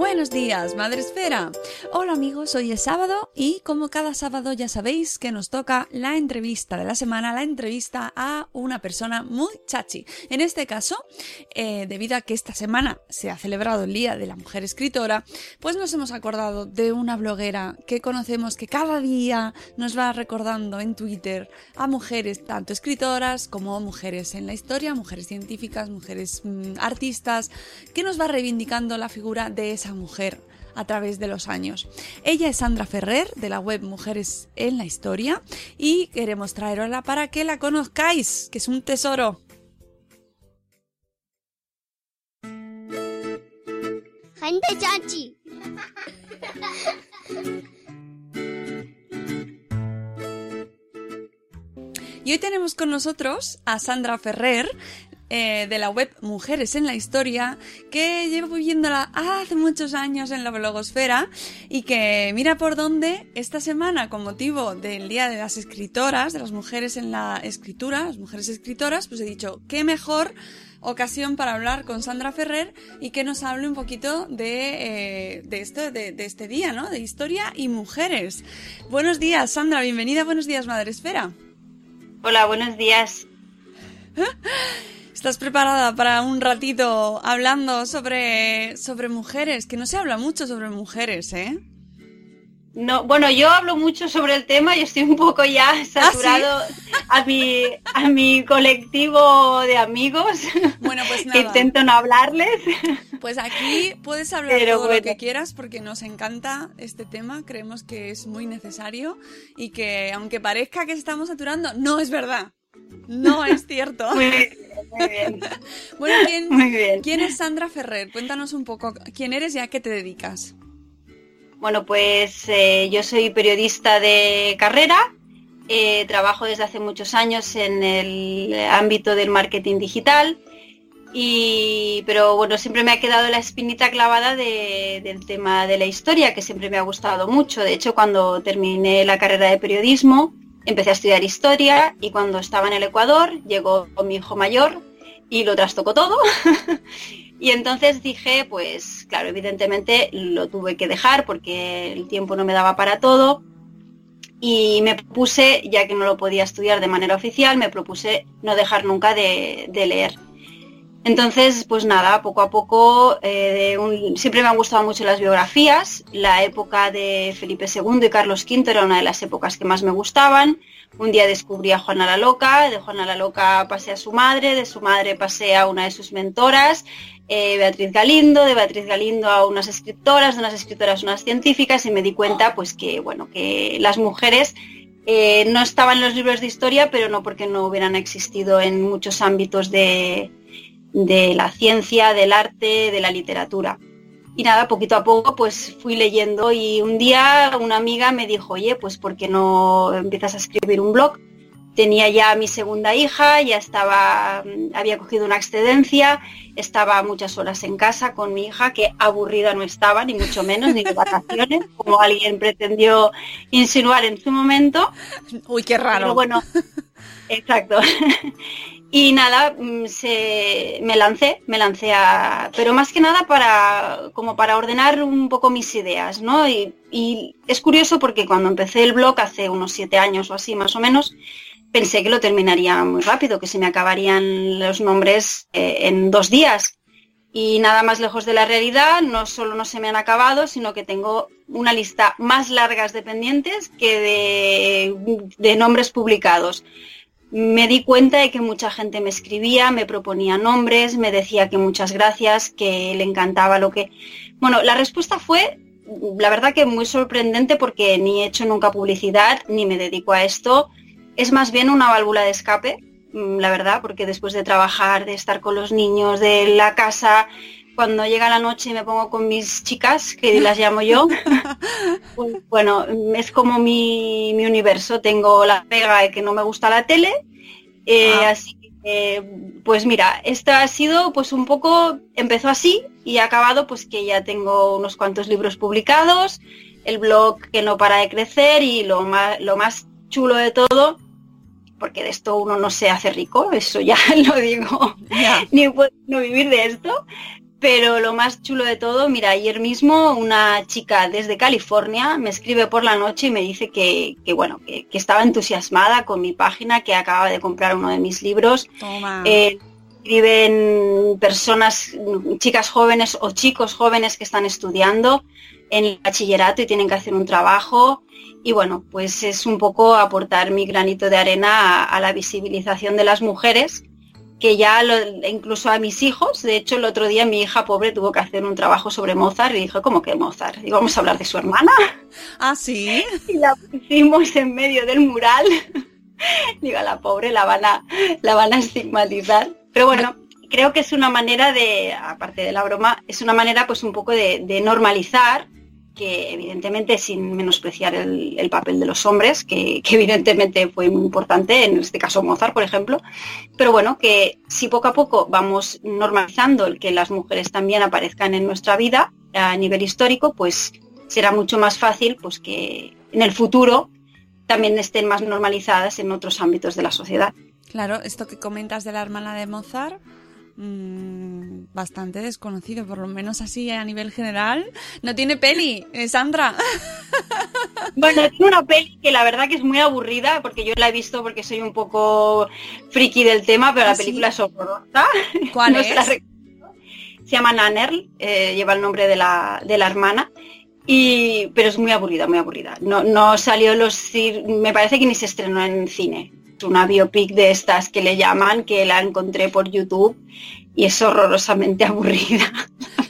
Buenos días, Madre Esfera. Hola amigos, hoy es sábado y como cada sábado ya sabéis que nos toca la entrevista de la semana, la entrevista a una persona muy chachi. En este caso, eh, debido a que esta semana se ha celebrado el Día de la Mujer Escritora, pues nos hemos acordado de una bloguera que conocemos que cada día nos va recordando en Twitter a mujeres tanto escritoras como mujeres en la historia, mujeres científicas, mujeres mm, artistas, que nos va reivindicando la figura de esa mujer a través de los años. Ella es Sandra Ferrer de la web Mujeres en la Historia y queremos traerosla para que la conozcáis, que es un tesoro. Gente chachi. Y hoy tenemos con nosotros a Sandra Ferrer, eh, de la web Mujeres en la Historia, que llevo viviéndola hace muchos años en la blogosfera y que mira por dónde esta semana, con motivo del Día de las Escritoras, de las mujeres en la escritura, las mujeres escritoras, pues he dicho, qué mejor ocasión para hablar con Sandra Ferrer y que nos hable un poquito de, eh, de esto, de, de este día, ¿no? De historia y mujeres. Buenos días, Sandra, bienvenida, buenos días, Madre Esfera. Hola, buenos días. ¿Estás preparada para un ratito hablando sobre, sobre mujeres? Que no se habla mucho sobre mujeres, ¿eh? No, bueno, yo hablo mucho sobre el tema y estoy un poco ya saturado a mi a mi colectivo de amigos. Bueno, pues que nada. intento no hablarles. Pues aquí puedes hablar Pero todo lo que quieras porque nos encanta este tema, creemos que es muy necesario y que aunque parezca que estamos saturando, no es verdad. No es cierto. Muy bien, muy bien. Bueno, ¿quién, Muy bien. ¿quién es Sandra Ferrer? Cuéntanos un poco quién eres y a qué te dedicas. Bueno, pues eh, yo soy periodista de carrera. eh, trabajo desde hace muchos años en el ámbito del marketing digital. Y, pero bueno, siempre me ha quedado la espinita clavada de- del tema de la historia, que siempre me ha gustado mucho. De hecho, cuando terminé la carrera de periodismo, empecé a estudiar historia y cuando estaba en el Ecuador llegó mi hijo mayor y lo trastocó todo. y entonces dije, pues claro, evidentemente lo tuve que dejar porque el tiempo no me daba para todo. Y me propuse, ya que no lo podía estudiar de manera oficial, me propuse no dejar nunca de, de leer. Entonces, pues nada, poco a poco, eh, siempre me han gustado mucho las biografías. La época de Felipe II y Carlos V era una de las épocas que más me gustaban. Un día descubrí a Juana la Loca, de Juana la Loca pasé a su madre, de su madre pasé a una de sus mentoras, eh, Beatriz Galindo, de Beatriz Galindo a unas escritoras, de unas escritoras a unas científicas y me di cuenta pues que bueno, que las mujeres eh, no estaban en los libros de historia, pero no porque no hubieran existido en muchos ámbitos de, de la ciencia, del arte, de la literatura. Y nada, poquito a poco pues fui leyendo y un día una amiga me dijo, oye, pues ¿por qué no empiezas a escribir un blog? tenía ya mi segunda hija, ya estaba, mm, había cogido una excedencia, estaba muchas horas en casa con mi hija, que aburrida no estaba, ni mucho menos, ni de vacaciones, como alguien pretendió insinuar en su momento. Uy, qué raro. Pero bueno, exacto. Y nada, mm, se, me lancé, me lancé a, pero más que nada para, como para ordenar un poco mis ideas, ¿no? Y, y es curioso porque cuando empecé el blog hace unos siete años o así más o menos, pensé que lo terminaría muy rápido, que se me acabarían los nombres eh, en dos días. Y nada más lejos de la realidad, no solo no se me han acabado, sino que tengo una lista más largas de pendientes que de nombres publicados. Me di cuenta de que mucha gente me escribía, me proponía nombres, me decía que muchas gracias, que le encantaba lo que... Bueno, la respuesta fue, la verdad que muy sorprendente porque ni he hecho nunca publicidad, ni me dedico a esto. Es más bien una válvula de escape, mm, la verdad, porque después de trabajar, de estar con los niños, de la casa, cuando llega la noche y me pongo con mis chicas, que las llamo yo, pues, bueno, es como mi, universo. Tengo la pega de que no me gusta la tele, eh, ah. así que, pues mira, esto ha sido pues un poco, empezó así y ha acabado pues que ya tengo unos cuantos libros publicados, el blog que no para de crecer y lo más, lo más chulo de todo, porque de esto uno no se hace rico, eso ya lo digo, ni puedo no vivir de esto, pero lo más chulo de todo, mira, ayer mismo una chica desde California me escribe por la noche y me dice que, bueno, que, estaba entusiasmada con mi página, que acaba de comprar uno de mis libros. Eh, escriben personas, chicas jóvenes o chicos jóvenes que están estudiando en el bachillerato y tienen que hacer un trabajo. Y bueno, pues es un poco aportar mi granito de arena a, la visibilización de las mujeres, que ya incluso a mis hijos, de hecho el otro día mi hija pobre tuvo que hacer un trabajo sobre Mozart y dijo, ¿cómo que Mozart? Y vamos a hablar de su hermana. Ah, sí. Y la pusimos en medio del mural. Digo, a la pobre la van a, la van a estigmatizar. Pero bueno, creo que es una manera de, aparte de la broma, es una manera pues un poco de normalizar que evidentemente sin menospreciar el, papel de los hombres, que, evidentemente fue muy importante, en este caso Mozart, por ejemplo, pero bueno, que si poco a poco vamos normalizando el que las mujeres también aparezcan en nuestra vida a nivel histórico, pues será mucho más fácil pues que en el futuro también estén más normalizadas en otros ámbitos de la sociedad. Claro, esto que comentas de la hermana de Mozart, Mm, bastante desconocido, por lo menos así a nivel general. No tiene peli, eh, Sandra. Bueno, tiene una peli que la verdad que es muy aburrida, porque yo la he visto porque soy un poco friki del tema, pero la ¿Ah, película es horrorosa. ¿Cuál es? Se, llama Nanner, eh, lleva el nombre de la, de la hermana. Y, pero es muy aburrida, muy aburrida. No, no salió los me parece que ni se estrenó en cine una biopic de estas que le llaman, que la encontré por YouTube y es horrorosamente aburrida.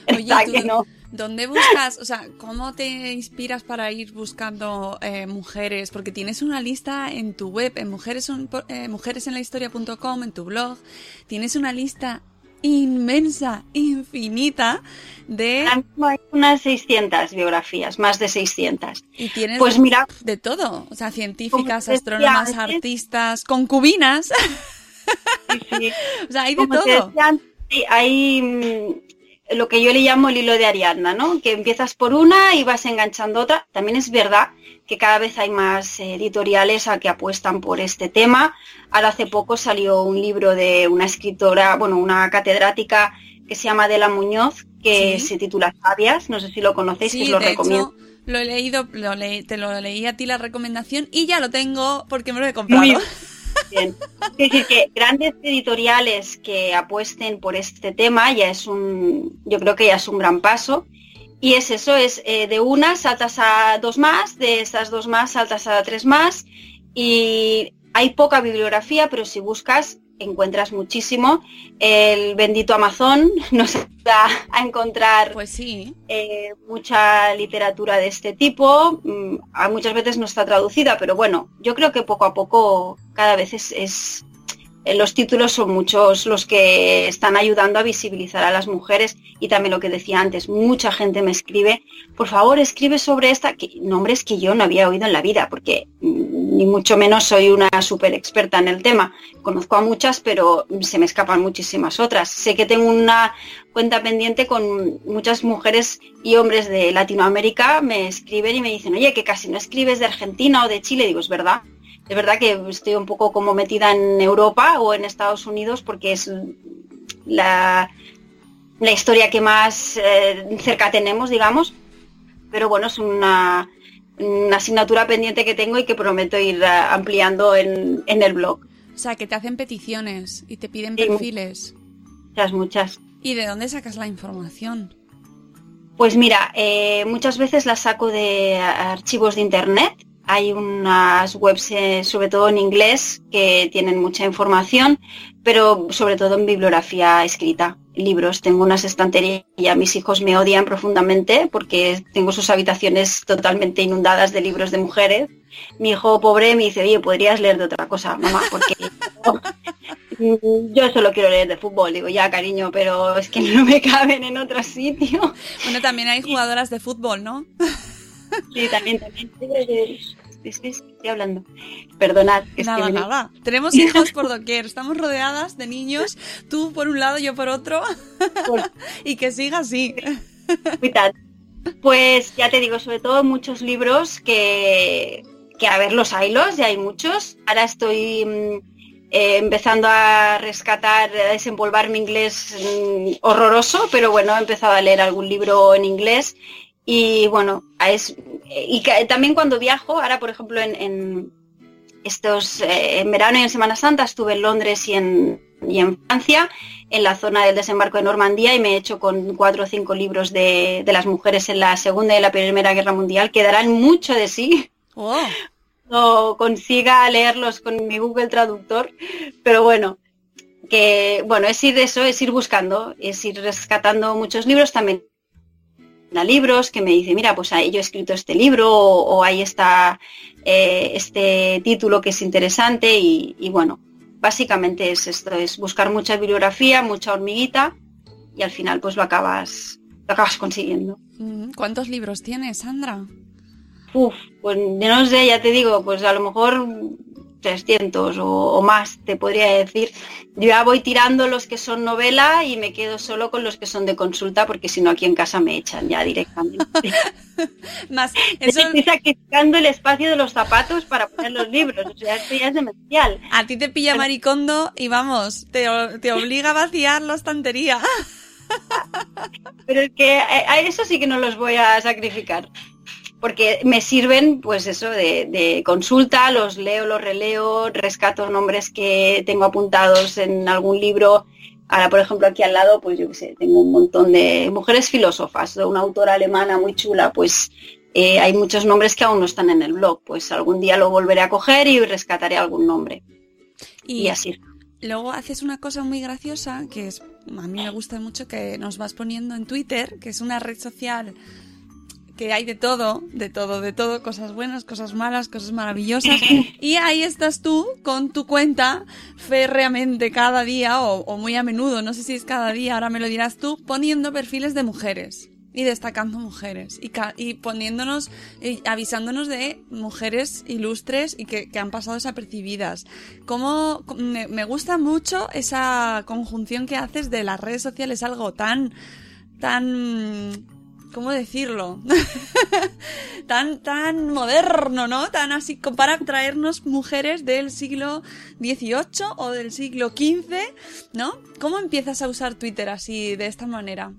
Oye, ¿Dónde buscas, o sea, cómo te inspiras para ir buscando eh, mujeres? Porque tienes una lista en tu web, en mujeres, eh, mujeresenlahistoria.com, en tu blog, tienes una lista inmensa, infinita de... Hay unas 600 biografías, más de 600. Y tienes pues mira, de todo, o sea, científicas, astrónomas, artistas, concubinas. o sea, hay de todo. hay mm, lo que yo le llamo el hilo de Ariadna, ¿no? Que empiezas por una y vas enganchando otra. También es verdad que cada vez hay más editoriales a que apuestan por este tema. Ahora hace poco salió un libro de una escritora, bueno, una catedrática que se llama Adela Muñoz, que se titula Sabias, no sé si lo conocéis, que os lo recomiendo. lo he leído, te lo leí a ti la recomendación y ya lo tengo porque me lo he comprado. bien. Es decir, que grandes editoriales que apuesten por este tema ya es un, yo creo que ya es un gran paso. Y es eso, es eh, de una saltas a dos más, de esas dos más saltas a tres más y hay poca bibliografía, pero si buscas encuentras muchísimo. El bendito Amazon nos da a encontrar pues sí. Eh, mucha literatura de este tipo. Mm, muchas veces no está traducida, pero bueno, yo creo que poco a poco cada vez es, los títulos son muchos los que están ayudando a visibilizar a las mujeres y también lo que decía antes, mucha gente me escribe, por favor escribe sobre esta, que, nombres que yo no había oído en la vida, porque mm, ni mucho menos soy una súper experta en el tema. Conozco a muchas, pero se me escapan muchísimas otras. Sé que tengo una cuenta pendiente con muchas mujeres y hombres de Latinoamérica, me escriben y me dicen, oye, que casi no escribes de Argentina o de Chile, digo, es verdad es verdad que estoy un poco como metida en Europa o en Estados Unidos porque es la, la historia que más eh, cerca tenemos, digamos. Pero bueno, es una, asignatura pendiente que tengo y que prometo ir eh, ampliando en, el blog. O sea, que te hacen peticiones y te piden perfiles. Muchas, muchas. ¿Y de dónde sacas la información? Pues mira, eh, muchas veces la saco de archivos de internet hay unas webs, eh, sobre todo en inglés, que tienen mucha información, pero sobre todo en bibliografía escrita, libros. Tengo unas estanterías y a mis hijos me odian profundamente porque tengo sus habitaciones totalmente inundadas de libros de mujeres. Mi hijo pobre me dice, oye, podrías leer de otra cosa, mamá, porque yo solo quiero leer de fútbol. Digo, ya, cariño, pero es que no me caben en otro sitio. Bueno, también hay jugadoras de fútbol, ¿no? Sí, también, también estoy hablando. Perdonad. nada, nada. Tenemos hijos por doquier, estamos rodeadas de niños, tú por un lado, yo por otro, y que siga así. Pues ya te digo, sobre todo muchos libros que, que a ver, los haylos, ya hay muchos. Ahora estoy mm, eh, empezando a rescatar, a desenvolver mi inglés mm, horroroso, pero bueno, he empezado a leer algún libro en inglés y bueno, es, y también cuando viajo, ahora por ejemplo en, estos, eh, en verano y en Semana Santa estuve en Londres y en, y en Francia, en la zona del desembarco de Normandía y me he hecho con cuatro o cinco libros de, las mujeres en la Segunda y la Primera Guerra Mundial, que darán mucho de sí. Oh. O consiga leerlos con mi Google Traductor, pero bueno, que bueno, es ir eso, es ir buscando, es ir rescatando muchos libros también a libros que me dice, mira, pues ahí yo he escrito este libro o, ahí está eh, este título que es interesante y, bueno, básicamente es esto, es buscar mucha bibliografía, mucha hormiguita y al final pues lo acabas, lo acabas consiguiendo. ¿Cuántos libros tienes, Sandra? Uf, pues no sé, ya te digo, pues a lo mejor 300 o, más, te podría decir. Yo ya voy tirando los que son novela y me quedo solo con los que son de consulta porque si no aquí en casa me echan ya directamente. más, Estoy sacrificando el espacio de los zapatos para poner los libros, o sea, esto ya es demencial. A ti te pilla maricondo y vamos, te, te obliga a vaciar la estantería. Pero es que a eso sí que no los voy a sacrificar porque me sirven, pues eso, de, consulta, los leo, los releo, rescato nombres que tengo apuntados en algún libro. Ahora, por ejemplo, aquí al lado, pues yo qué sé, tengo un montón de mujeres filósofas, de una autora alemana muy chula, pues eh, hay muchos nombres que aún no están en el blog, pues algún día lo volveré a coger y rescataré algún nombre. Y, y así. Luego haces una cosa muy graciosa, que es, a mí me gusta mucho, que nos vas poniendo en Twitter, que es una red social que hay de todo, de todo, de todo, cosas buenas, cosas malas, cosas maravillosas. Y ahí estás tú con tu cuenta férreamente cada día o, muy a menudo, no sé si es cada día, ahora me lo dirás tú, poniendo perfiles de mujeres y destacando mujeres y, y poniéndonos, y avisándonos de mujeres ilustres y que, que han pasado desapercibidas. Como me, me, gusta mucho esa conjunción que haces de las redes sociales, algo tan, tan ¿cómo decirlo? tan, tan moderno, ¿no? Tan así, para traernos mujeres del siglo XVIII o del siglo XV, ¿no? ¿Cómo empiezas a usar Twitter así, de esta manera?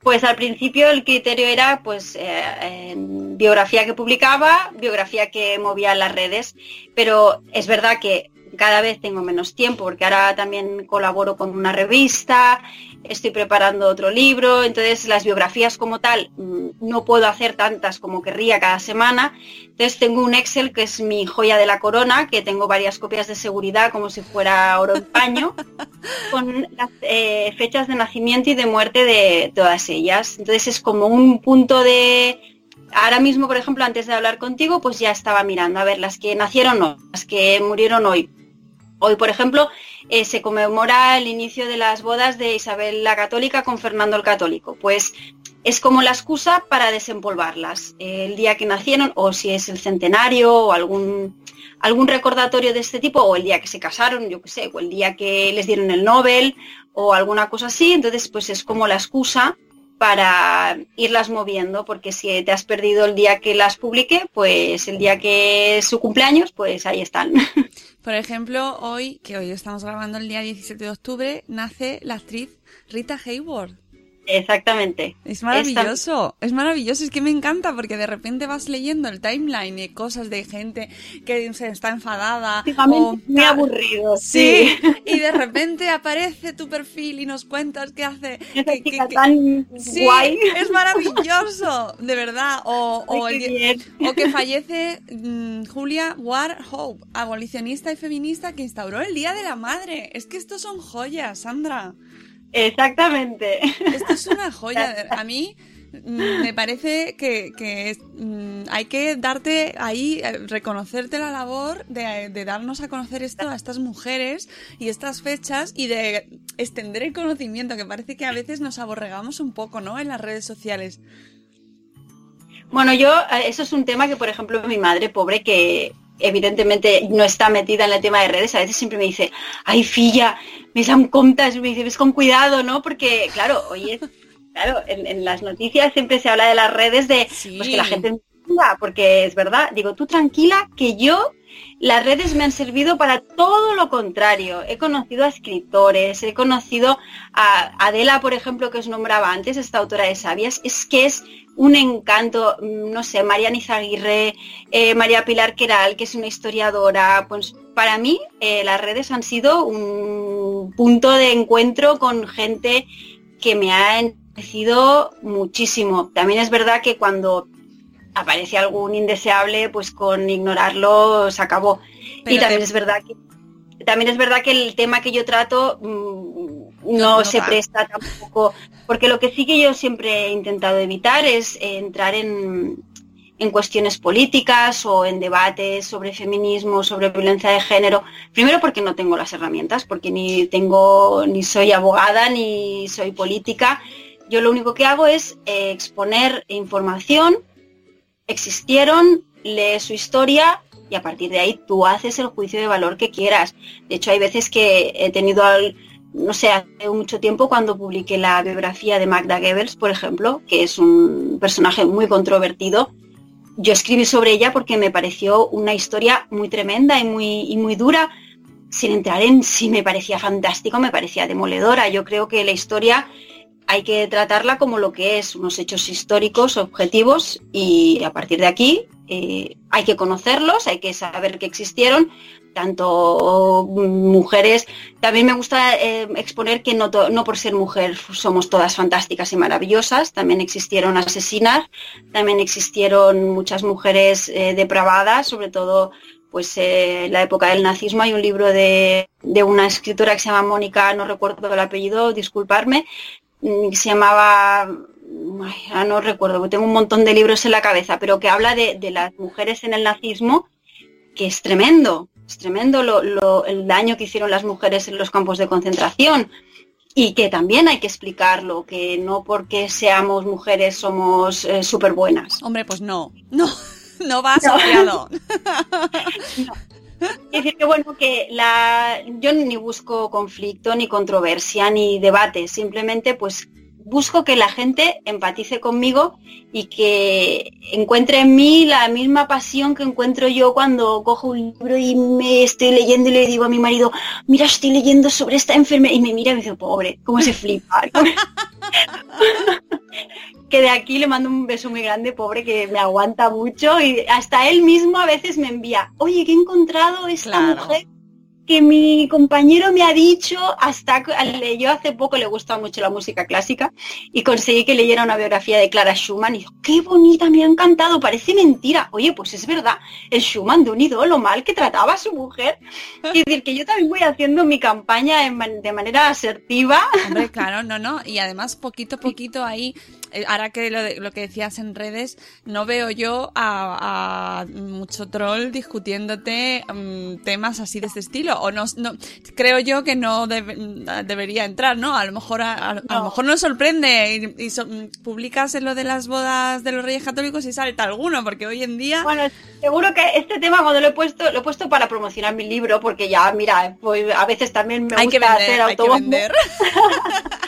Pues al principio el criterio era pues eh, biografía que publicaba, biografía que movía las redes, pero es verdad que cada vez tengo menos tiempo porque ahora también colaboro con una revista, estoy preparando otro libro, entonces las biografías como tal mm, no puedo hacer tantas como querría cada semana. Entonces tengo un Excel que es mi joya de la corona, que tengo varias copias de seguridad como si fuera oro en paño, con las eh, fechas de nacimiento y de muerte de todas ellas. Entonces es como un punto de ahora mismo, por ejemplo, antes de hablar contigo, pues ya estaba mirando a ver las que nacieron hoy, las que murieron hoy Hoy, por ejemplo, eh, se conmemora el inicio de las bodas de Isabel la Católica con Fernando el Católico. Pues es como la excusa para desempolvarlas. el día que nacieron, o si es el centenario, o algún, algún recordatorio de este tipo, o el día que se casaron, yo qué sé, o el día que les dieron el Nobel, o alguna cosa así. Entonces, pues es como la excusa para irlas moviendo, porque si te has perdido el día que las publiqué, pues el día que es su cumpleaños, pues ahí están. Por ejemplo, hoy, que hoy estamos grabando el día 17 de octubre, nace la actriz Rita Hayward. Exactamente. Es maravilloso, es maravilloso, es que me encanta porque de repente vas leyendo el timeline y cosas de gente que se está enfadada. O, muy aburrido. Sí. y de repente aparece tu perfil y nos cuentas qué hace. Que, tan guay. Es maravilloso, de verdad. O, o, que fallece mm, Julia Ward Hope, abolicionista y feminista que instauró el Día de la Madre. Es que estos son joyas, Sandra. Exactamente. Esto es una joya. A mí mm, me parece que, mm, hay que darte ahí, eh, reconocerte la labor de, darnos a conocer esto a estas mujeres y estas fechas y de extender el conocimiento, que parece que a veces nos aborregamos un poco, ¿no? En las redes sociales. Bueno, yo, eh, eso es un tema que, por ejemplo, mi madre, pobre, que evidentemente no está metida en el tema de redes, a veces siempre me dice, ay, filla, me dan contas, me dice, ves con cuidado, ¿no? Porque, claro, oye, claro, en, las noticias siempre se habla de las redes de, pues que la gente porque es verdad, digo, tú tranquila, que yo las redes me han servido para todo lo contrario. He conocido a escritores, he conocido a Adela, por ejemplo, que os nombraba antes, esta autora de sabias, es que es un encanto, mm, no sé, María Nizaguirre, eh, María Pilar Queral, que es una historiadora, pues para mí eh, las redes han sido un punto de encuentro con gente que me ha enriquecido muchísimo. También es verdad que cuando aparece algún indeseable, pues con ignorarlo se acabó. y también es verdad que también es verdad que el tema que yo trato mm, no, se presta tampoco, porque lo que sí que yo siempre he intentado evitar es entrar en, en cuestiones políticas o en debates sobre feminismo, sobre violencia de género. Primero porque no tengo las herramientas, porque ni tengo, ni soy abogada, ni soy política. Yo lo único que hago es eh, exponer información existieron, lee su historia y a partir de ahí tú haces el juicio de valor que quieras. De hecho, hay veces que he tenido, no sé, hace mucho tiempo cuando publiqué la biografía de Magda Goebbels, por ejemplo, que es un personaje muy controvertido, yo escribí sobre ella porque me pareció una historia muy tremenda y muy, y muy dura, sin entrar en si me parecía fantástico, me parecía demoledora. Yo creo que la historia hay que tratarla como lo que es, unos hechos históricos, objetivos, y a partir de aquí eh, hay que conocerlos, hay que saber que existieron, tanto mujeres, también me gusta eh, exponer que no, por ser mujer somos todas fantásticas y maravillosas, también existieron asesinas, también existieron muchas mujeres eh, depravadas, sobre todo pues la época del nazismo hay un libro de, de, una escritora que se llama Mónica, no recuerdo el apellido, disculparme, Mm, se llamaba, no recuerdo, porque tengo un montón de libros en la cabeza, pero que habla de, las mujeres en el nazismo, que es tremendo, es tremendo el daño que hicieron las mujeres en los campos de concentración y que también hay que explicarlo, que no porque seamos mujeres somos eh, súper buenas. Hombre, pues no, no, no va asociado. Es decir, que bueno, que la, yo ni busco conflicto, ni controversia, ni debate, simplemente pues busco que la gente empatice conmigo y que encuentre en mí la misma pasión que encuentro yo cuando cojo un libro y me estoy leyendo y le digo a mi marido, mira, estoy leyendo sobre esta enfermedad y me mira y me dice, pobre, cómo se flipa. que de aquí le mando un beso muy grande, pobre, que me aguanta mucho y hasta él mismo a veces me envía, oye, que he encontrado esta mujer que mi compañero me ha dicho hasta yo hace poco le gusta mucho la música clásica y conseguí que leyera una biografía de Clara Schumann y dijo, qué bonita, me ha encantado, parece mentira. Oye, pues es verdad, el Schumann de un ídolo mal que trataba a su mujer. Y decir que yo también voy haciendo mi campaña de manera asertiva. Hombre, claro, no, no. Y además poquito a poquito ahí eh, ahora que lo, que decías en redes, no veo yo a, mucho troll discutiéndote mm, temas así de este estilo. O no, no creo yo que no debe- debería entrar, ¿no? A lo mejor a, a- a lo mejor nos sorprende y, y so- publicas en lo de las bodas de los Reyes Católicos y salta alguno, porque hoy en día Bueno, seguro que este tema cuando lo he puesto, lo he puesto para promocionar mi libro, porque ya, mira, pues a veces también me hay gusta que vender, hacer hay que vender.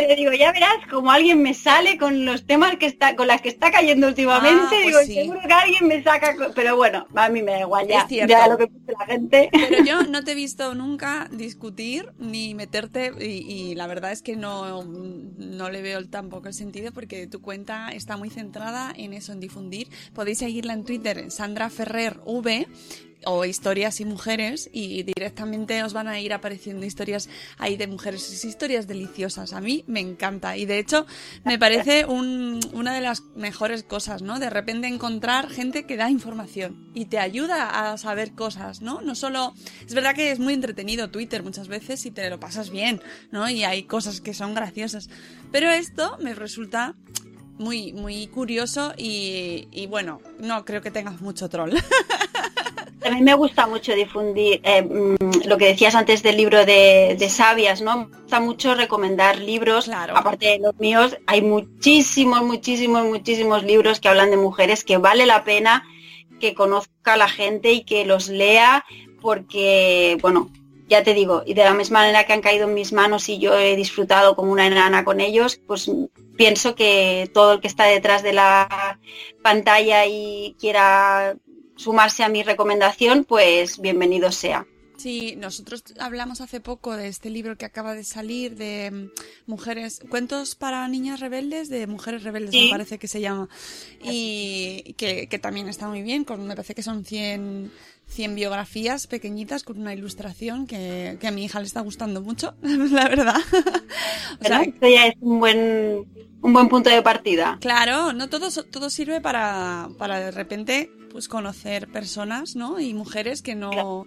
Pero digo, ya verás como alguien me sale con los temas que está, con las que está cayendo últimamente, Ah, pues digo, sí. seguro que alguien me saca, pero bueno, a mí me da igual ya, Es cierto. ya lo que piense la gente. Pero yo no te he visto nunca discutir ni meterte y, y la verdad es que no, no le veo tampoco el sentido porque tu cuenta está muy centrada en eso, en difundir. Podéis seguirla en Twitter, Sandra Ferrer V o historias y mujeres y directamente os van a ir apareciendo historias ahí de mujeres, Es historias deliciosas. A mí me encanta y de hecho me parece un- una de las mejores cosas, ¿no? De repente encontrar gente que da información y te ayuda a saber cosas, ¿no? No solo es verdad que es muy entretenido Twitter muchas veces y te lo pasas bien, ¿no? Y hay cosas que son graciosas, pero esto me resulta muy muy curioso y, y bueno, no creo que tengas mucho troll. A mí me gusta mucho difundir eh, mm, lo que decías antes del libro de, de sabias, ¿no? Me gusta mucho recomendar libros. Claro. Aparte de los míos, hay muchísimos, muchísimos, muchísimos libros que hablan de mujeres que vale la pena que conozca la gente y que los lea porque, bueno, ya te digo, y de la misma manera que han caído en mis manos y yo he disfrutado como una enana con ellos, pues pienso que todo el que está detrás de la pantalla y quiera sumarse a mi recomendación, pues bienvenido sea. Sí, nosotros hablamos hace poco de este libro que acaba de salir de mm, mujeres, cuentos para niñas rebeldes, de mujeres rebeldes Sí. me parece que se llama, y que, que también está muy bien, con, me parece que son 100, 100 biografías pequeñitas con una ilustración que, que a mi hija le está gustando mucho, la verdad. o sea. Esto ya es un buen, un buen punto de partida. Claro, no todo, todo sirve para, para de repente pues conocer personas, ¿no? Y mujeres que no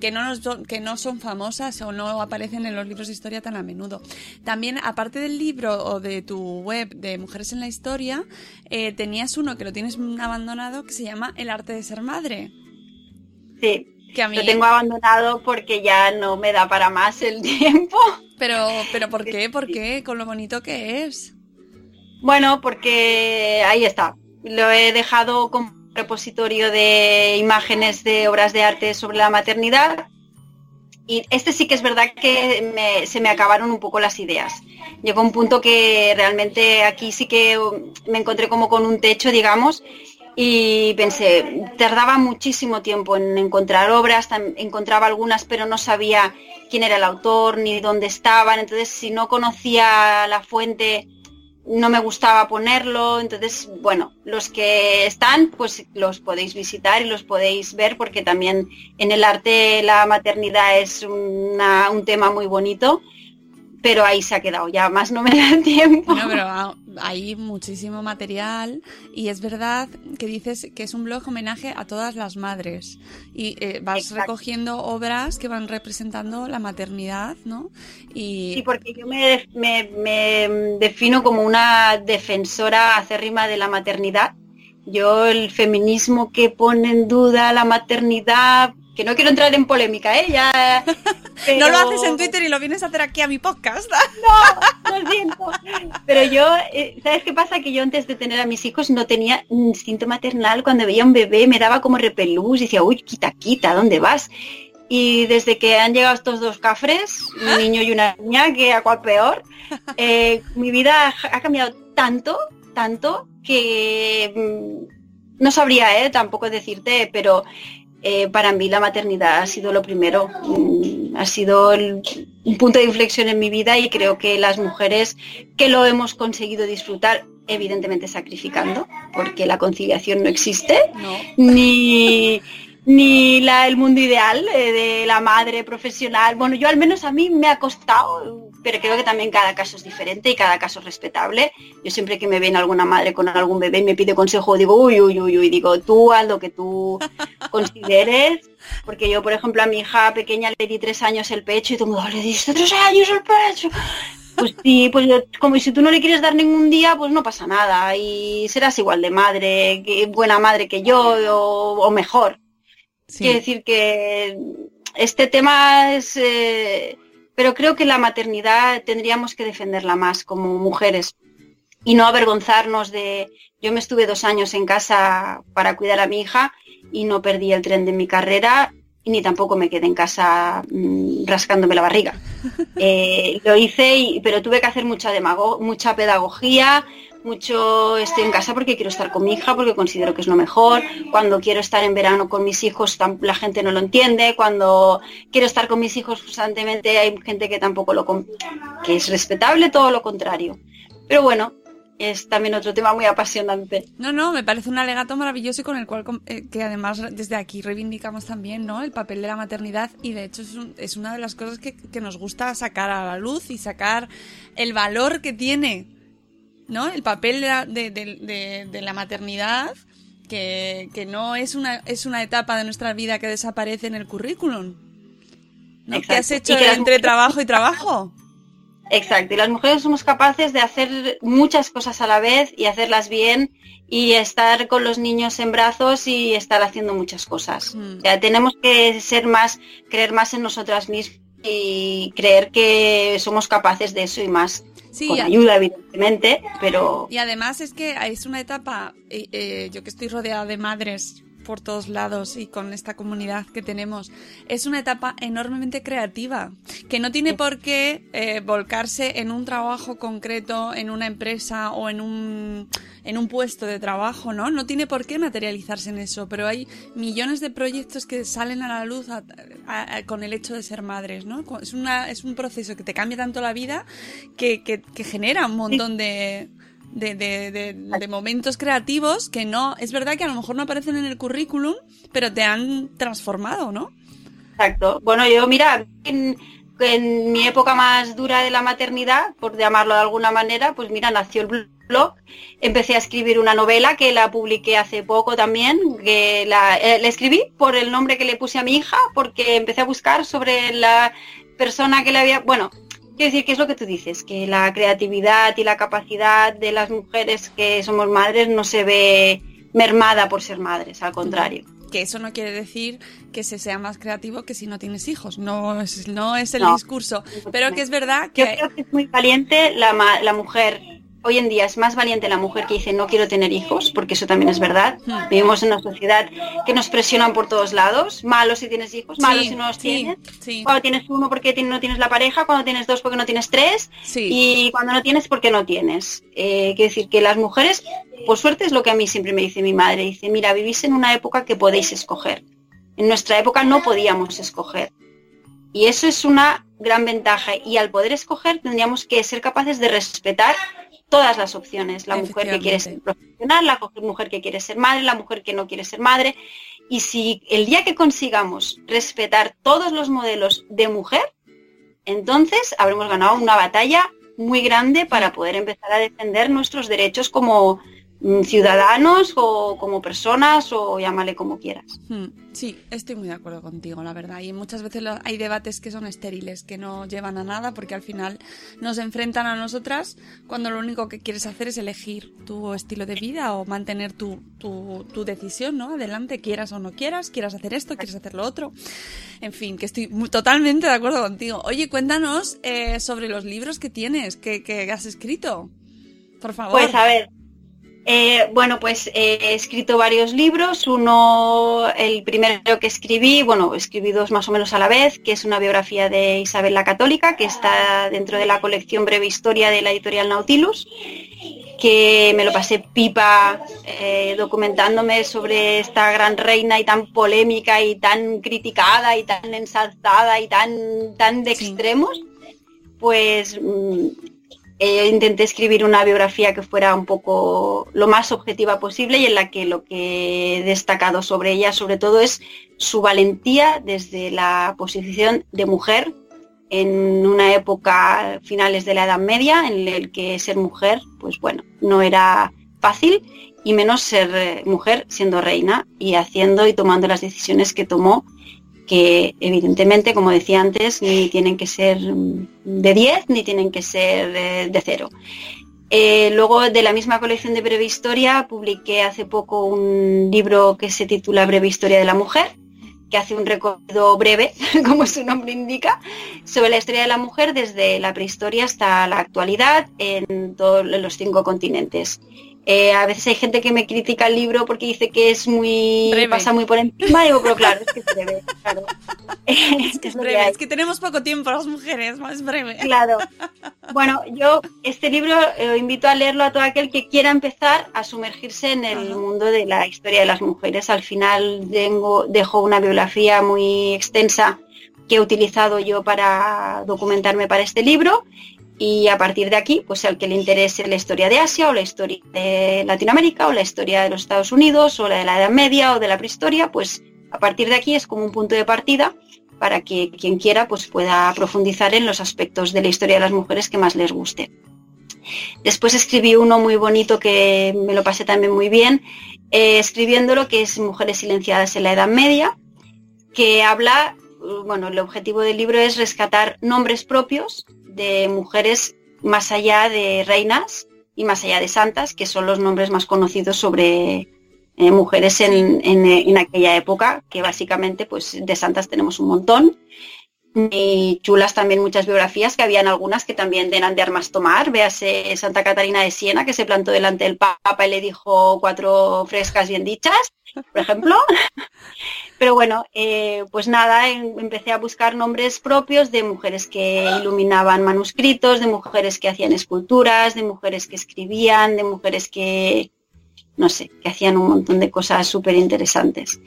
que no nos que no son famosas o no aparecen en los libros de historia tan a menudo. También, aparte del libro o de tu web de Mujeres en la Historia, eh, tenías uno que lo tienes abandonado que se llama El arte de ser madre. Sí. Que a mí, Lo tengo abandonado porque ya no me da para más el tiempo. pero, pero ¿por qué? ¿Por qué? Con lo bonito que es. Bueno, porque ahí está. Lo he dejado como repositorio de imágenes de obras de arte sobre la maternidad. Y este sí que es verdad que me- se me acabaron un poco las ideas. Llegó un punto que realmente aquí sí que me encontré como con un techo, digamos, y pensé, tardaba muchísimo tiempo en encontrar obras, encontraba algunas pero no sabía quién era el autor ni dónde estaban, entonces si no conocía la fuente no me gustaba ponerlo, entonces, bueno, los que están, pues los podéis visitar y los podéis ver porque también en el arte la maternidad es un tema muy bonito, pero ahí se ha quedado, ya más no me da tiempo. Bueno, pero ha- hay muchísimo material y es verdad que dices que es un blog homenaje a todas las madres y eh, vas Exacto. recogiendo obras que van representando la maternidad, ¿no? Y Sí, porque yo me, me- me defino como una defensora acérrima de la maternidad. Yo el feminismo que pone en duda la maternidad, que no quiero entrar en polémica, ¿eh? Ya, no lo haces en Twitter y lo vienes a hacer aquí a mi podcast. No, lo siento. Pero yo, eh, ¿sabes qué pasa? Que yo antes de tener a mis hijos no tenía instinto maternal. Cuando veía un bebé me daba como repelús y decía, uy, quita, quita, ¿dónde vas? Y desde que han llegado estos dos cafres, un niño y una niña, que a cual peor, eh, mi vida ha cambiado tanto, tanto, que mm, no sabría ¿eh? tampoco decirte, pero eh, para mí la maternidad ha sido lo primero, mm, ha sido el- un punto de inflexión en mi vida y creo que las mujeres que lo hemos conseguido disfrutar, evidentemente sacrificando, porque la conciliación no existe, No. ni, ni la, el mundo ideal eh, de la madre profesional. Bueno, yo al menos a mí me ha costado, pero creo que también cada caso es diferente y cada caso es respetable. Yo siempre que me viene alguna madre con algún bebé y me pide consejo, digo, uy, uy, uy, uy, digo, tú haz lo que tú consideres. Porque yo, por ejemplo, a mi hija pequeña le di tres años el pecho y todo el mundo, le diste tres años el pecho. Pues sí, pues como si tú no le quieres dar ningún día, pues no pasa nada. Y serás igual de madre, buena madre que yo, o, o mejor. Sí. Quiere decir que este tema es... Eh, pero creo que la maternidad tendríamos que defenderla más como mujeres y no avergonzarnos de... Yo me estuve dos años en casa para cuidar a mi hija y no perdí el tren de mi carrera ni tampoco me quedé en casa mm, rascándome la barriga. Eh, lo hice, pero tuve que hacer mucha, mucha pedagogía, mucho estoy en casa porque quiero estar con mi hija, porque considero que es lo mejor. Cuando quiero estar en verano con mis hijos, la gente no lo entiende. Cuando quiero estar con mis hijos constantemente, hay gente que tampoco lo... que es respetable, todo lo contrario. Pero bueno, es también otro tema muy apasionante. No, no, me parece un alegato maravilloso y con el cual eh, que además desde aquí reivindicamos también ¿no? el papel de la maternidad y de hecho es, es una de las cosas que, nos gusta sacar a la luz y sacar el valor que tiene ¿no? el papel de la, de, la maternidad que, que, no es una, es una etapa de nuestra vida que desaparece en el currículum. ¿no? ¿Qué has hecho entre trabajo y trabajo? Exacto, y las mujeres somos capaces de hacer muchas cosas a la vez y hacerlas bien y estar con los niños en brazos y estar haciendo muchas cosas. Mm. O sea, tenemos que ser más, creer más en nosotras mismas y creer que somos capaces de eso y más. Sí, con ayuda, evidentemente, pero... Y además es que es una etapa, eh, eh, yo que estoy rodeada de madres por todos lados y con esta comunidad que tenemos. Es una etapa enormemente creativa, que no tiene por qué eh, volcarse en un trabajo concreto, en una empresa o en un, en un puesto de trabajo, ¿no? No tiene por qué materializarse en eso, pero hay millones de proyectos que salen a la luz con el hecho de ser madres, ¿no? Es, una, es un proceso que te cambia tanto la vida que, que genera un montón de de, de, de, momentos creativos que no, es verdad que a lo mejor no aparecen en el currículum, pero te han transformado, ¿no? Exacto. Bueno, yo mira, en, en mi época más dura de la maternidad, por llamarlo de alguna manera, pues mira, nació el blog, empecé a escribir una novela que la publiqué hace poco también, que la, eh, la, escribí por el nombre que le puse a mi hija, porque empecé a buscar sobre la persona que le había, bueno, Quiero decir, ¿qué es lo que tú dices? Que la creatividad y la capacidad de las mujeres que somos madres no se ve mermada por ser madres, al contrario. Que eso no quiere decir que se sea más creativo que si no tienes hijos, no es, no es el discurso. Pero que es verdad que... Yo creo que es muy valiente la, la mujer hoy en día es más valiente la mujer que dice no quiero tener hijos, porque eso también es verdad. Vivimos en una sociedad que nos presionan por todos lados. Malo si tienes hijos, malo si no los tienes. Cuando tienes uno porque no tienes la pareja, cuando tienes dos porque no tienes tres. Y cuando no tienes porque no tienes. Eh, quiero decir que las mujeres, por suerte es lo que a mí siempre me dice mi madre. Dice, mira, vivís en una época que podéis escoger. En nuestra época no podíamos escoger. Y eso es una gran ventaja. Y al poder escoger tendríamos que ser capaces de respetar todas las opciones. La mujer que quiere ser profesional, la mujer que quiere ser madre, la mujer que no quiere ser madre. Y si el día que consigamos respetar todos los modelos de mujer, entonces habremos ganado una batalla muy grande para poder empezar a defender nuestros derechos como ciudadanos o como personas o llámale como quieras. Hmm, sí, estoy muy de acuerdo contigo, la verdad. Y muchas veces hay debates que son estériles, que no llevan a nada porque al final nos enfrentan a nosotras cuando lo único que quieres hacer es elegir tu estilo de vida o mantener tu, tu, decisión, ¿no? Adelante, quieras o no quieras, quieras hacer esto, quieres hacer lo otro. En fin, que estoy totalmente de acuerdo contigo. Oye, cuéntanos eh, sobre los libros que tienes, que, que has escrito. Por favor. Pues a ver, eh, bueno, pues eh, he escrito varios libros. Uno, el primero que escribí, bueno, escribí dos más o menos a la vez, que es una biografía de Isabel la Católica, que está dentro de la colección Breve Historia de la editorial Nautilus, que me lo pasé pipa eh, documentándome sobre esta gran reina y tan polémica y tan criticada y tan ensalzada y tan, tan de extremos. Pues mm, eh, intenté escribir una biografía que fuera un poco lo más objetiva posible y en la que lo que he destacado sobre ella sobre todo es su valentía desde la posición de mujer en una época finales de la Edad Media en el que ser mujer pues bueno no era fácil y menos ser eh, mujer siendo reina y haciendo y tomando las decisiones que tomó que evidentemente, como decía antes, ni tienen que ser de 10 ni tienen que ser de, cero. Eh, luego, de la misma colección de Breve Historia, publiqué hace poco un libro que se titula Breve Historia de la Mujer, que hace un recorrido breve, como su nombre indica, sobre la historia de la mujer desde la prehistoria hasta la actualidad en todos los cinco continentes. Eh, a veces hay gente que me critica el libro porque dice que es muy pasa muy por encima, digo, pero claro, es que es breve, claro. Es que, es, breve, es que tenemos poco tiempo las mujeres, más breve. Claro. Bueno, yo este libro eh, invito a leerlo a todo aquel que quiera empezar a sumergirse en el mundo de la historia de las mujeres. Al final tengo, dejo una biografía muy extensa que he utilizado yo para documentarme para este libro y a partir de aquí, pues al que le interese la historia de Asia o la historia de Latinoamérica o la historia de los Estados Unidos o la de la Edad Media o de la prehistoria, pues a partir de aquí es como un punto de partida para que quien quiera pues pueda profundizar en los aspectos de la historia de las mujeres que más les guste. Después escribí uno muy bonito que me lo pasé también muy bien, eh, escribiéndolo que es Mujeres silenciadas en la Edad Media, que habla, bueno, el objetivo del libro es rescatar nombres propios de mujeres más allá de reinas y más allá de santas, que son los nombres más conocidos sobre eh, mujeres en, aquella época, que básicamente pues de santas tenemos un montón. Y chulas también muchas biografías, que habían algunas que también eran de armas tomar. Véase Santa Catarina de Siena, que se plantó delante del Papa y le dijo cuatro frescas bien dichas, por ejemplo. Pero bueno, eh, pues nada, em, empecé a buscar nombres propios de mujeres que iluminaban manuscritos, de mujeres que hacían esculturas, de mujeres que escribían, de mujeres que, no sé, que hacían un montón de cosas súper interesantes.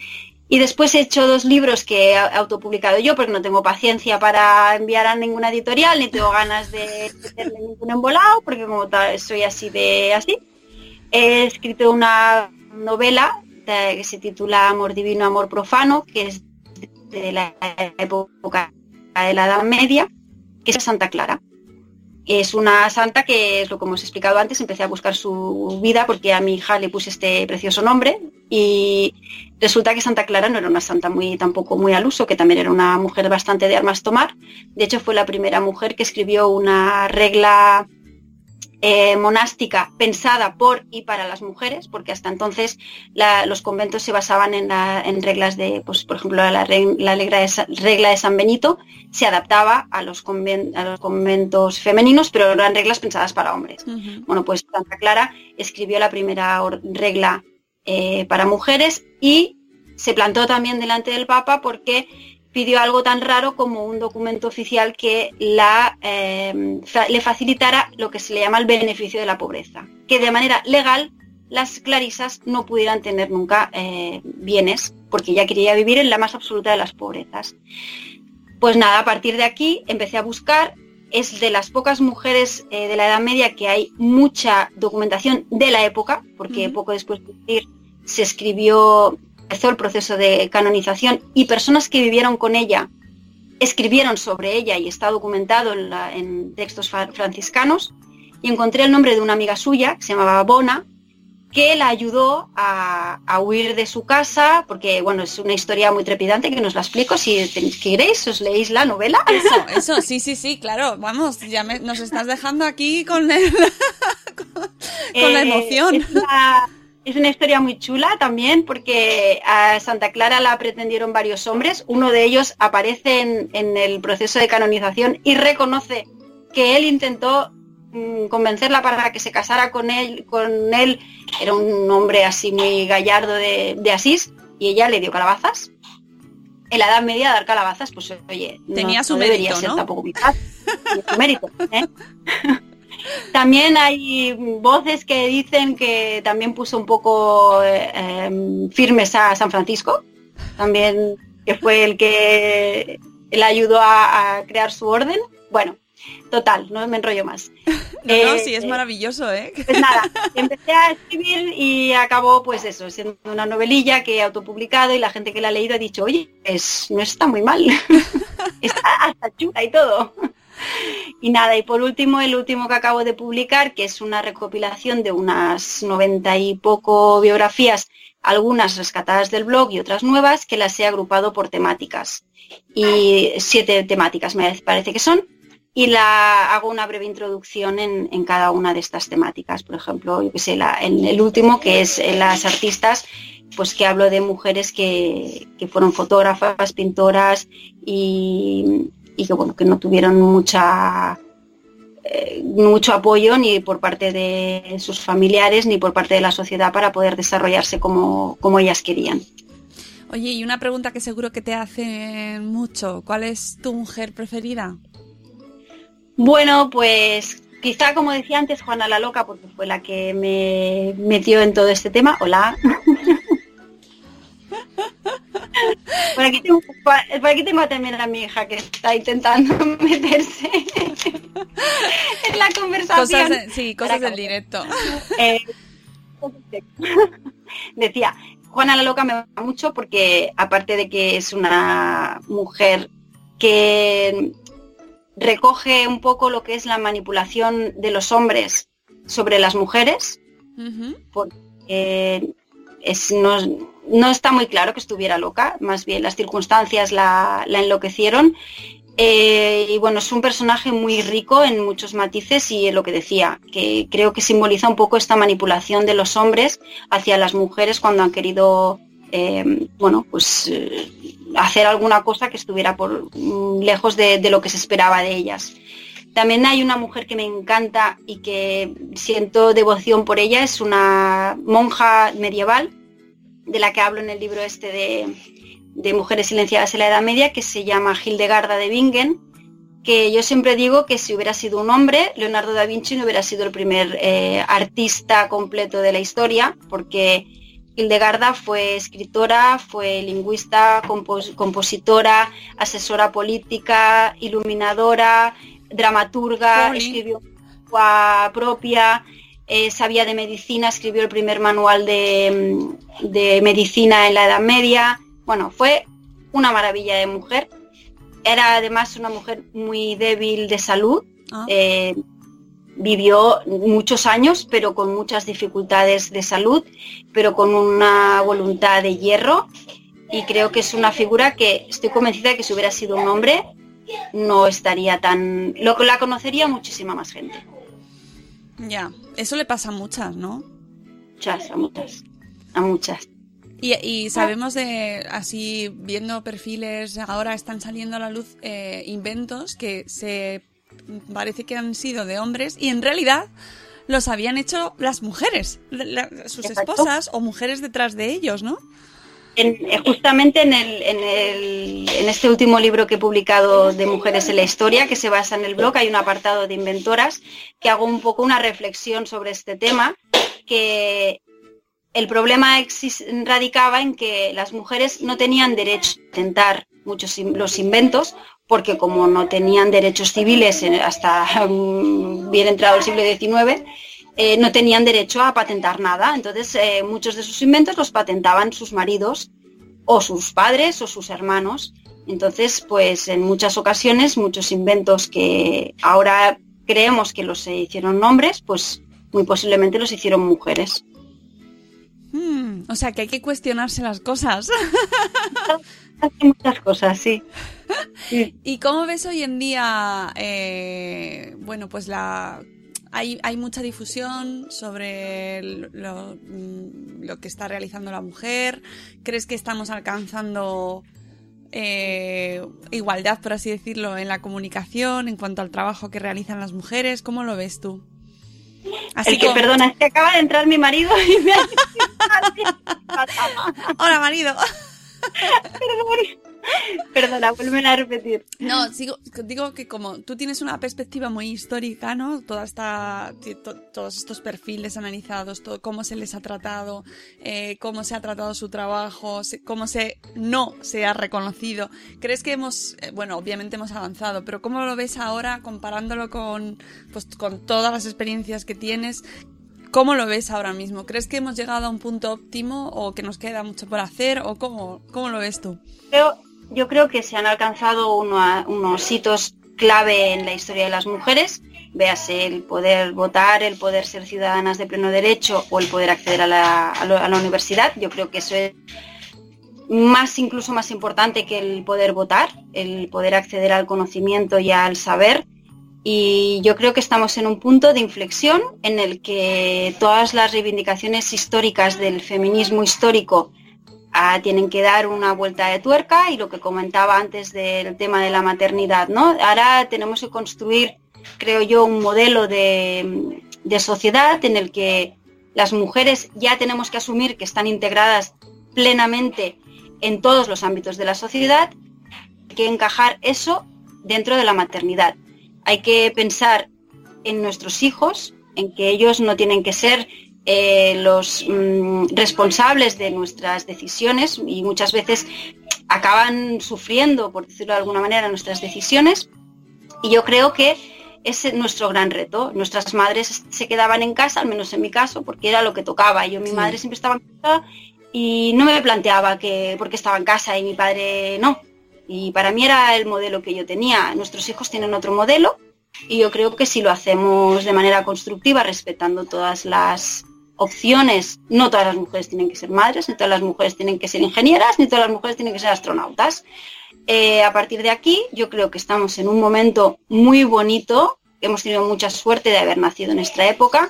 Y después he hecho dos libros que he autopublicado yo porque no tengo paciencia para enviar a ninguna editorial, ni tengo ganas de hacerme ningún embolado, porque como soy así de así. He escrito una novela que se titula Amor Divino, Amor Profano, que es de la época de la Edad Media, que es Santa Clara. Es una santa que, es lo que hemos explicado antes, empecé a buscar su vida porque a mi hija le puse este precioso nombre y resulta que Santa Clara no era una santa muy tampoco muy al uso, que también era una mujer bastante de armas tomar. De hecho, fue la primera mujer que escribió una regla eh, monástica pensada por y para las mujeres, porque hasta entonces los conventos se basaban en, reglas de, pues, por ejemplo, la, regla, de, San Benito se adaptaba a los, conventos femeninos, pero eran reglas pensadas para hombres. Bueno, pues Santa Clara escribió la primera regla eh, para mujeres y se plantó también delante del Papa porque pidió algo tan raro como un documento oficial que la, eh, le facilitara lo que se le llama el beneficio de la pobreza, que de manera legal las clarisas no pudieran tener nunca eh, bienes, porque ella quería vivir en la más absoluta de las pobrezas. Pues nada, a partir de aquí empecé a buscar, es de las pocas mujeres eh, de la Edad Media que hay mucha documentación de la época, porque poco después de se escribió empezó el proceso de canonización y personas que vivieron con ella escribieron sobre ella y está documentado en, textos franciscanos y encontré el nombre de una amiga suya que se llamaba Bona que la ayudó a, huir de su casa, porque bueno, es una historia muy trepidante que nos la explico. Si queréis, os leéis la novela. Eso, eso, sí, sí, sí, claro. Vamos, ya nos estás dejando aquí con, el, con, la eh, emoción. Es una historia muy chula también porque a Santa Clara la pretendieron varios hombres. Uno de ellos aparece en, el proceso de canonización y reconoce que él intentó mm, convencerla para que se casara con él, con él. Era un hombre así muy gallardo de, Asís y ella le dio calabazas. En la Edad Media dar calabazas, pues oye, tenía su mérito, ser tampoco mi mérito. ¿eh? También hay voces que dicen que también puso un poco eh, em, firmes a San Francisco, también que fue el que le ayudó a, crear su orden. Bueno, total, no me enrollo más. No, eh, sí, es maravilloso, ¿eh? Pues nada, empecé a escribir y acabó, pues eso, siendo una novelilla que he autopublicado y la gente que la ha leído ha dicho, oye, es, no está muy mal, está hasta chula y todo. Y nada, y por último, el último que acabo de publicar, que es una recopilación de unas noventa y poco biografías, algunas rescatadas del blog y otras nuevas, que las he agrupado por temáticas. Y siete temáticas me parece que son. Y la hago una breve introducción en, cada una de estas temáticas. Por ejemplo, yo que sé, en el último, que es las artistas pues que hablo de mujeres que, fueron fotógrafas, pintoras y, que bueno, que no tuvieron mucha eh, mucho apoyo ni por parte de sus familiares ni por parte de la sociedad para poder desarrollarse como, como ellas querían. Oye, y una pregunta que seguro que te hacen mucho, ¿cuál es tu mujer preferida? Bueno, pues quizá como decía antes Juana la Loca, porque fue la que me metió en todo este tema. Hola. por, aquí tengo, también a mi hija que está intentando meterse en la conversación. sí, cosas del directo. Eh, decía, Juana la Loca me va mucho porque aparte de que es una mujer que recoge un poco lo que es la manipulación de los hombres sobre las mujeres, porque no, está muy claro que estuviera loca, más bien las circunstancias la, enloquecieron. Eh, y bueno, es un personaje muy rico en muchos matices y en lo que decía, que creo que simboliza un poco esta manipulación de los hombres hacia las mujeres cuando han querido eh, bueno, pues eh, hacer alguna cosa que estuviera por mm, lejos de, lo que se esperaba de ellas. También hay una mujer que me encanta y que siento devoción por ella, es una monja medieval, de la que hablo en el libro este de, de Mujeres silenciadas en la Edad Media, que se llama Hildegarda de Bingen, que yo siempre digo que si hubiera sido un hombre, Leonardo da Vinci no hubiera sido el primer eh, artista completo de la historia, porque Hildegarda fue escritora, fue lingüista, compositora, asesora política, iluminadora, dramaturga, escribió propia, eh, sabía de medicina, escribió el primer manual de, medicina en la Edad Media. Bueno, fue una maravilla de mujer. Era además una mujer muy débil de salud. Ah. Eh, vivió muchos años, pero con muchas dificultades de salud, pero con una voluntad de hierro. Y creo que es una figura que estoy convencida de que si hubiera sido un hombre, no estaría tan... Lo la conocería muchísima más gente. Ya, eso le pasa a muchas, ¿no? Muchas, a muchas. A muchas. Y, sabemos de, así viendo perfiles, ahora están saliendo a la luz eh, inventos que se parece que han sido de hombres y en realidad los habían hecho las mujeres, sus esposas o mujeres detrás de ellos, ¿no? Eh, justamente en, el, en, el, en, este último libro que he publicado de Mujeres en la Historia, que se basa en el blog, hay un apartado de inventoras que hago un poco una reflexión sobre este tema, que el problema radicaba en que las mujeres no tenían derecho a intentar muchos los inventos porque como no tenían derechos civiles hasta bien entrado el siglo XIX, eh, no tenían derecho a patentar nada. Entonces, eh, muchos de sus inventos los patentaban sus maridos o sus padres o sus hermanos. Entonces, pues en muchas ocasiones, muchos inventos que ahora creemos que los hicieron hombres, pues muy posiblemente los hicieron mujeres. Hmm, o sea que hay que cuestionarse las cosas. muchas cosas, sí. ¿Y cómo ves hoy en día, eh, bueno, pues la... Hay, hay, mucha difusión sobre lo, mm, lo, que está realizando la mujer. ¿Crees que estamos alcanzando eh, igualdad, por así decirlo, en la comunicación en cuanto al trabajo que realizan las mujeres? ¿Cómo lo ves tú? Así que, perdona, es que acaba de entrar mi marido y me ha... Hola, marido. Perdona, vuelven a repetir. No, digo que como tú tienes una perspectiva muy histórica, ¿no? Toda esta, todos estos perfiles analizados, todo, cómo se les ha tratado, eh, cómo se ha tratado su trabajo, cómo se no se ha reconocido. ¿Crees que hemos, eh, bueno, obviamente hemos avanzado, pero cómo lo ves ahora comparándolo con, pues, con todas las experiencias que tienes? ¿Cómo lo ves ahora mismo? ¿Crees que hemos llegado a un punto óptimo o que nos queda mucho por hacer o cómo, cómo lo ves tú? Yo creo que se han alcanzado unos hitos clave en la historia de las mujeres, véase el poder votar, el poder ser ciudadanas de pleno derecho o el poder acceder a la, a la universidad. Yo creo que eso es más incluso más importante que el poder votar, el poder acceder al conocimiento y al saber y yo creo que estamos en un punto de inflexión en el que todas las reivindicaciones históricas del feminismo histórico ah, tienen que dar una vuelta de tuerca y lo que comentaba antes del tema de la maternidad, ¿no? Ahora tenemos que construir, creo yo, un modelo de, de sociedad en el que las mujeres ya tenemos que asumir que están integradas plenamente en todos los ámbitos de la sociedad, hay que encajar eso dentro de la maternidad. Hay que pensar en nuestros hijos, en que ellos no tienen que ser eh, los mm, responsables de nuestras decisiones y muchas veces acaban sufriendo, por decirlo de alguna manera, nuestras decisiones. Y yo creo que es nuestro gran reto. Nuestras madres se quedaban en casa, al menos en mi caso, porque era lo que tocaba. Yo, mi madre siempre estaba en casa y no me planteaba que porque estaba en casa y mi padre no. Y para mí era el modelo que yo tenía. Nuestros hijos tienen otro modelo y yo creo que si lo hacemos de manera constructiva, respetando todas las opciones, no todas las mujeres tienen que ser madres, ni todas las mujeres tienen que ser ingenieras, ni todas las mujeres tienen que ser astronautas. Eh, a partir de aquí, yo creo que estamos en un momento muy bonito, hemos tenido mucha suerte de haber nacido en nuestra época.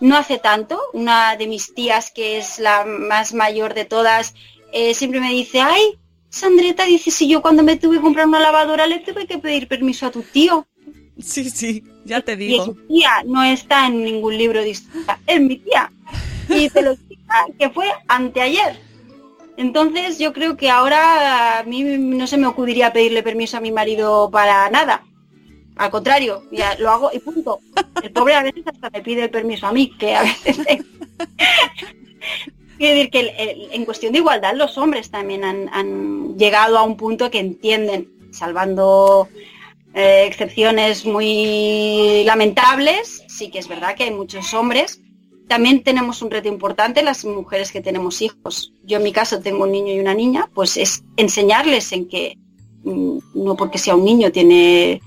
No hace tanto, una de mis tías, que es la más mayor de todas, eh, siempre me dice, ay, Sandreta, dice, si yo cuando me tuve que comprar una lavadora le tuve que pedir permiso a tu tío. Sí, sí, ya te digo. Y su tía no está en ningún libro de historia, es mi tía. Y te lo digo que fue anteayer. Entonces yo creo que ahora a mí no se me ocurriría pedirle permiso a mi marido para nada. Al contrario, ya lo hago y punto. El pobre a veces hasta me pide el permiso a mí, que a veces... Quiero decir que en cuestión de igualdad los hombres también han, llegado a un punto que entienden, salvando eh, excepciones muy lamentables, sí que es verdad que hay muchos hombres también tenemos un reto importante las mujeres que tenemos hijos. Yo en mi caso tengo un niño y una niña, pues es enseñarles en que mm, no porque sea un niño tiene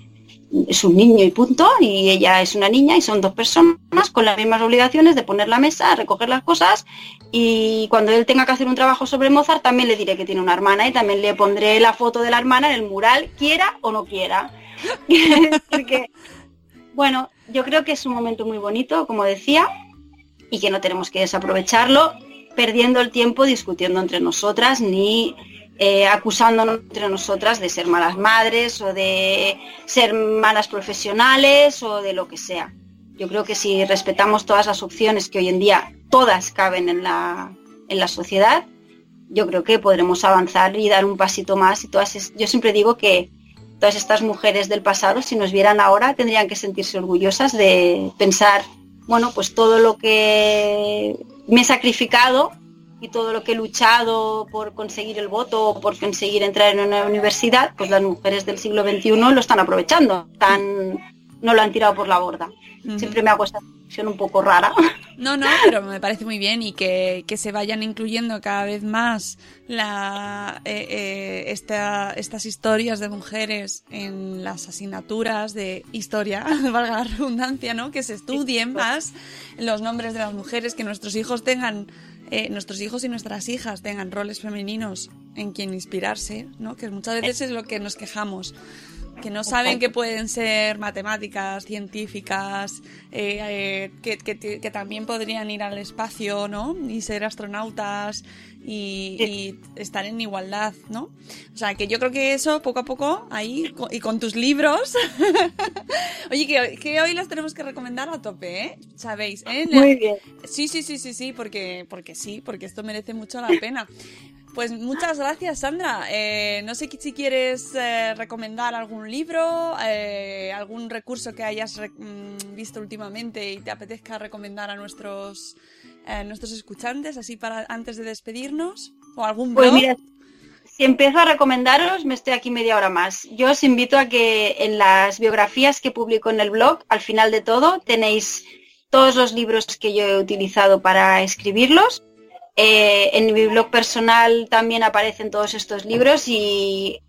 es un niño y punto, y ella es una niña y son dos personas con las mismas obligaciones de poner la mesa, recoger las cosas y cuando él tenga que hacer un trabajo sobre Mozart también le diré que tiene una hermana y también le pondré la foto de la hermana en el mural, quiera o no quiera. Porque, bueno, yo creo que es un momento muy bonito, como decía, y que no tenemos que desaprovecharlo perdiendo el tiempo discutiendo entre nosotras ni eh, acusándonos entre nosotras de ser malas madres o de ser malas profesionales o de lo que sea. Yo creo que si respetamos todas las opciones que hoy en día todas caben en la, en la sociedad, yo creo que podremos avanzar y dar un pasito más. Y todas, yo siempre digo que todas estas mujeres del pasado, si nos vieran ahora, tendrían que sentirse orgullosas de pensar bueno, pues todo lo que me he sacrificado y todo lo que he luchado por conseguir el voto o por conseguir entrar en una universidad, pues las mujeres del siglo XXI lo están aprovechando, no lo han tirado por la borda. Siempre me hago esta reflexión un poco rara. No, no, pero me parece muy bien y que, se vayan incluyendo cada vez más la, eh, eh, estas historias de mujeres en las asignaturas de historia, valga la redundancia, ¿no? Que se estudien más los nombres de las mujeres, que nuestros hijos tengan, eh, nuestros hijos y nuestras hijas tengan roles femeninos en quien inspirarse, ¿no? Que muchas veces es lo que nos quejamos que no saben que pueden ser matemáticas, científicas, eh, eh, que, también podrían ir al espacio, ¿no? Y ser astronautas y, estar en igualdad, ¿no? O sea, que yo creo que eso poco a poco, ahí, y con tus libros. Oye, que, que, hoy las tenemos que recomendar a tope, ¿eh? ¿Sabéis? ¿eh? Muy bien. Sí, sí, sí, sí, sí, porque, porque sí, porque esto merece mucho la pena. Pues muchas gracias, Sandra. Eh, no sé si quieres eh, recomendar algún libro, eh, algún recurso que hayas mm, visto últimamente y te apetezca recomendar a nuestros, nuestros escuchantes, así para antes de despedirnos, o algún pues blog. Pues mira, si empiezo a recomendaros, me estoy aquí media hora más. Yo os invito a que en las biografías que publico en el blog, al final de todo, tenéis todos los libros que yo he utilizado para escribirlos eh, en mi blog personal también aparecen todos estos libros y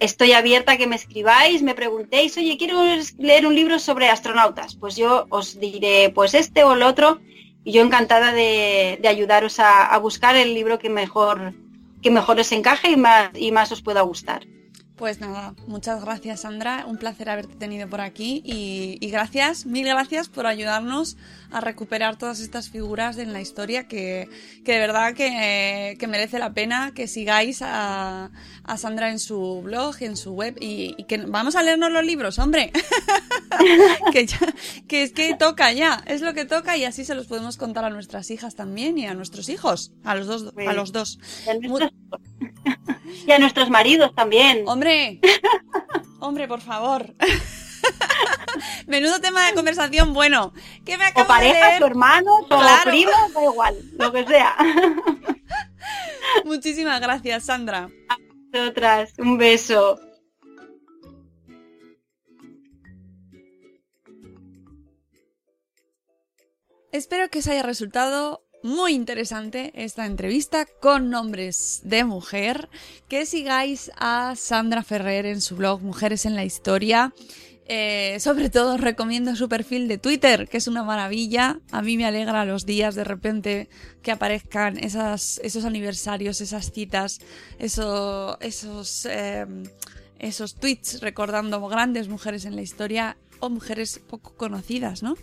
estoy abierta a que me escribáis, me preguntéis, oye, quiero leer un libro sobre astronautas. Pues yo os diré, pues este o el otro, y yo encantada de, ayudaros a, buscar el libro que mejor, que mejor os encaje y más, y más os pueda gustar. Pues nada, muchas gracias Sandra, un placer haberte tenido por aquí y, gracias, mil gracias por ayudarnos a recuperar todas estas figuras en la historia que, que de verdad que, que, merece la pena que sigáis a, a, Sandra en su blog, en su web y, que vamos a leernos los libros, hombre, que, que es que toca ya, es lo que toca y así se los podemos contar a nuestras hijas también y a nuestros hijos, a los dos, a los dos. Y a nuestros maridos también. Hombre, hombre, por favor. Menudo tema de conversación bueno. ¿Qué me o pareja, hermanos, o primos, da igual, lo que sea. Muchísimas gracias, Sandra. A vosotras, un beso. Espero que os haya resultado muy interesante esta entrevista con nombres de mujer. Que sigáis a Sandra Ferrer en su blog Mujeres en la Historia. Eh, sobre todo recomiendo su perfil de Twitter, que es una maravilla. A mí me alegra los días de repente que aparezcan esos aniversarios, esas citas, esos, eh, esos tweets recordando grandes mujeres en la historia o mujeres poco conocidas, ¿no?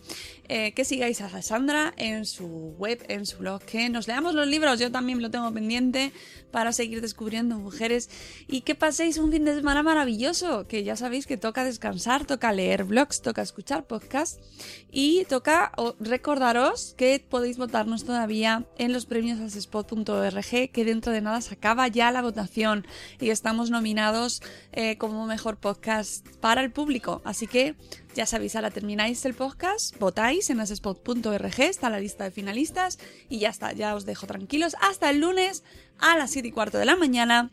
Eh, que sigáis a Sandra en su web, en su blog, que nos leamos los libros, yo también lo tengo pendiente para seguir descubriendo mujeres. Y que paséis un fin de semana maravilloso, que ya sabéis que toca descansar, toca leer blogs, toca escuchar podcasts. Y toca recordaros que podéis votarnos todavía en los premios asespot.org, que dentro de nada se acaba ya la votación. Y estamos nominados eh, como mejor podcast para el público, así que ya sabéis, ahora termináis el podcast, votáis en asespot.org, está la lista de finalistas y ya está, ya os dejo tranquilos hasta el lunes a las 7 y cuarto de la mañana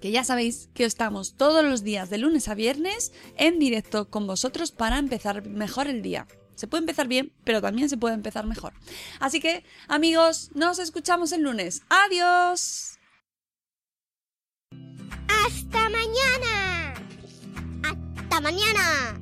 que ya sabéis que estamos todos los días de lunes a viernes en directo con vosotros para empezar mejor el día. Se puede empezar bien, pero también se puede empezar mejor. Así que, amigos, nos escuchamos el lunes. ¡Adiós! ¡Hasta mañana! ¡Hasta mañana!